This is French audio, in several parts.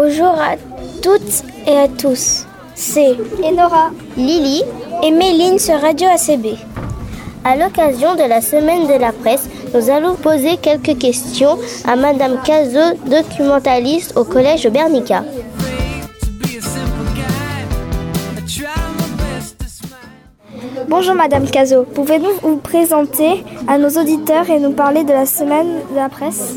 Bonjour à toutes et à tous. C'est Enora, Lily et Méline sur Radio ACB. À l'occasion de la semaine de la presse, nous allons poser quelques questions à Madame Cazot, documentaliste au collège Bernica. Bonjour Madame Cazot, pouvez-vous vous présenter à nos auditeurs et nous parler de la semaine de la presse?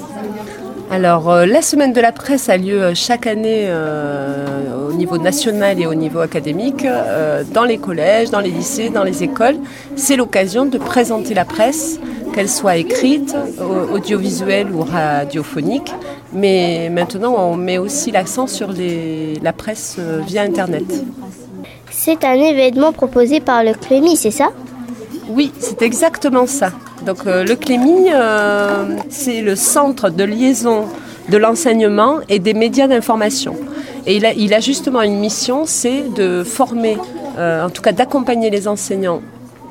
Alors, euh, la semaine de la presse a lieu euh, chaque année euh, au niveau national et au niveau académique, dans les collèges, dans les lycées, dans les écoles. C'est l'occasion de présenter la presse, qu'elle soit écrite, audiovisuelle ou radiophonique. Mais maintenant, on met aussi l'accent sur la presse via Internet. C'est un événement proposé par le CLEMI, c'est ça? Oui, c'est exactement ça. Donc euh, le CLEMI, euh, c'est le centre de liaison de l'enseignement et des médias d'information. Et il a, justement une mission, c'est de former, euh, en tout cas d'accompagner les enseignants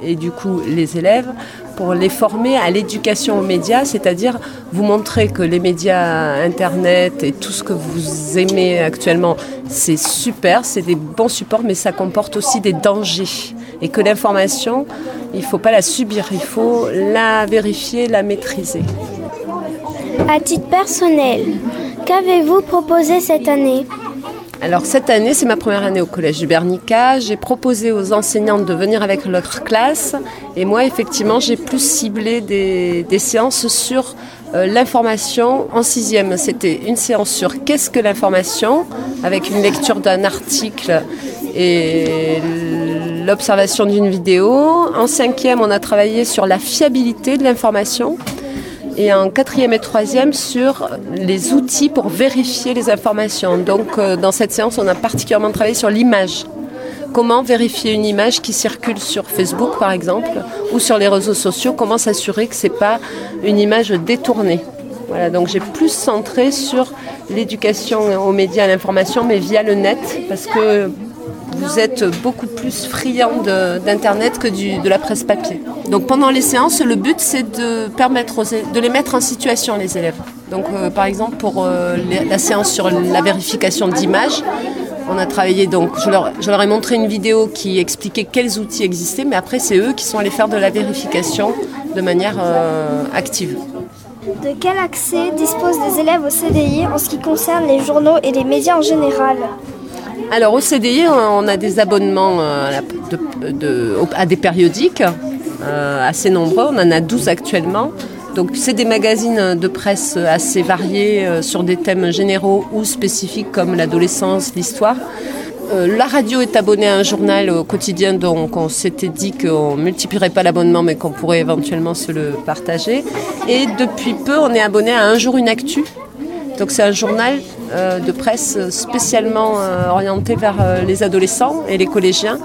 et du coup les élèves pour les former à l'éducation aux médias, c'est-à-dire vous montrer que les médias Internet et tout ce que vous aimez actuellement, c'est super, c'est des bons supports, mais ça comporte aussi des dangers. Et que l'information, il ne faut pas la subir, il faut la vérifier, la maîtriser. À titre personnel, qu'avez-vous proposé cette année alors cette année, c'est ma première année au Collège du Bernica. J'ai proposé aux enseignantes de venir avec leur classe. Et moi, effectivement, j'ai plus ciblé des, séances sur euh, l'information en sixième. C'était une séance sur qu'est-ce que l'information, avec une lecture d'un article et l'observation d'une vidéo. En cinquième, on a travaillé sur la fiabilité de l'information et en quatrième et troisième sur les outils pour vérifier les informations. Donc euh, dans cette séance, on a particulièrement travaillé sur l'image. Comment vérifier une image qui circule sur Facebook par exemple ou sur les réseaux sociaux? Comment s'assurer que ce n'est pas une image détournée? Voilà, donc j'ai plus centré sur l'éducation aux médias à l'information, mais via le net, parce que vous êtes beaucoup plus friand d'Internet que de la presse papier. Donc pendant les séances, le but c'est de permettre de les mettre en situation les élèves. Donc euh, par exemple pour euh, la séance sur la vérification d'images, on a travaillé donc, je leur, ai montré une vidéo qui expliquait quels outils existaient, mais après c'est eux qui sont allés faire de la vérification de manière euh, active. De quel accès disposent les élèves au CDI en ce qui concerne les journaux et les médias en général? Alors au CDI, on a des abonnements euh, à des périodiques euh, assez nombreux. On en a 12 actuellement. Donc c'est des magazines de presse assez variés euh, sur des thèmes généraux ou spécifiques comme l'adolescence, l'histoire. la radio est abonnée à un journal au quotidien, donc on s'était dit qu'on multiplierait pas l'abonnement, mais qu'on pourrait éventuellement se le partager. Et depuis peu, on est abonné à Un jour une actu, donc c'est un journal de presse spécialement euh, orienté vers euh, les adolescents et les collégiens,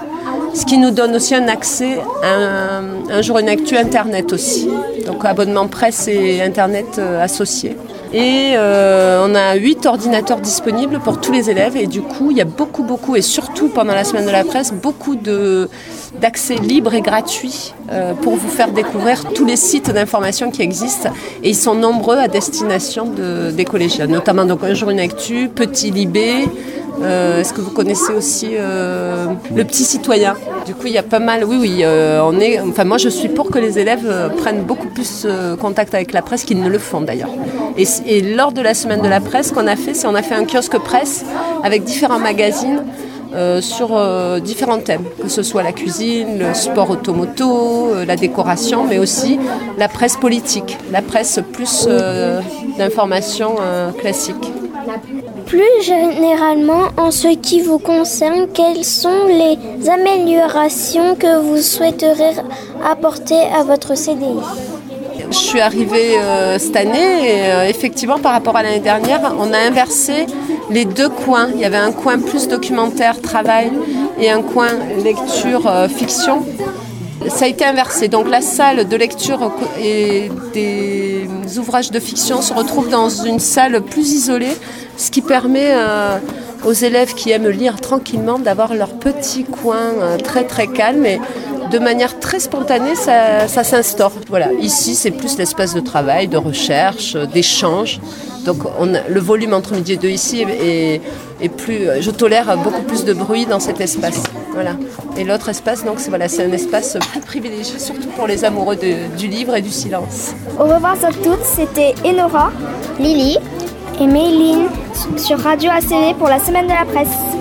ce qui nous donne aussi un accès à un, jour une actu Internet aussi. Donc abonnement presse et Internet associés. Et on a huit ordinateurs disponibles pour tous les élèves et du coup il y a beaucoup beaucoup et surtout pendant la semaine de la presse beaucoup d'accès libre et gratuit euh, pour vous faire découvrir tous les sites d'information qui existent. Et ils sont nombreux à destination des collégiens, notamment donc Un jour une actu, Petit Libé. Euh, est-ce que vous connaissez aussi euh, le petit citoyen? Du coup, il y a pas mal. Oui, oui. on est. Enfin, moi, je suis pour que les élèves prennent beaucoup plus contact avec la presse qu'ils ne le font d'ailleurs. Et, lors de la semaine de la presse, qu'on a fait, c'est on a fait un kiosque presse avec différents magazines euh, sur euh, différents thèmes, que ce soit la cuisine, le sport automoto, euh, la décoration, mais aussi la presse politique, la presse plus d'information classique. Plus généralement, en ce qui vous concerne, quelles sont les améliorations que vous souhaiterez apporter à votre CDI je suis arrivée euh, cette année et euh, effectivement par rapport à l'année dernière, on a inversé les deux coins. Il y avait un coin plus documentaire, travail et un coin lecture, euh, fiction. Ça a été inversé. Donc la salle de lecture et des ouvrages de fiction se retrouve dans une salle plus isolée, ce qui permet aux élèves qui aiment lire tranquillement d'avoir leur petit coin très très calme et de manière très spontanée, ça, s'instaure. Voilà, ici c'est plus l'espace de travail, de recherche, d'échange Donc on le volume entre midi et deux ici est, plus. Je tolère beaucoup plus de bruit dans cet espace. Voilà. Et l'autre espace, donc c'est un espace plus privilégié, surtout pour les amoureux du livre et du silence. Au revoir à toutes, c'était Enora, Lily et Méline sur Radio ACV pour la semaine de la presse.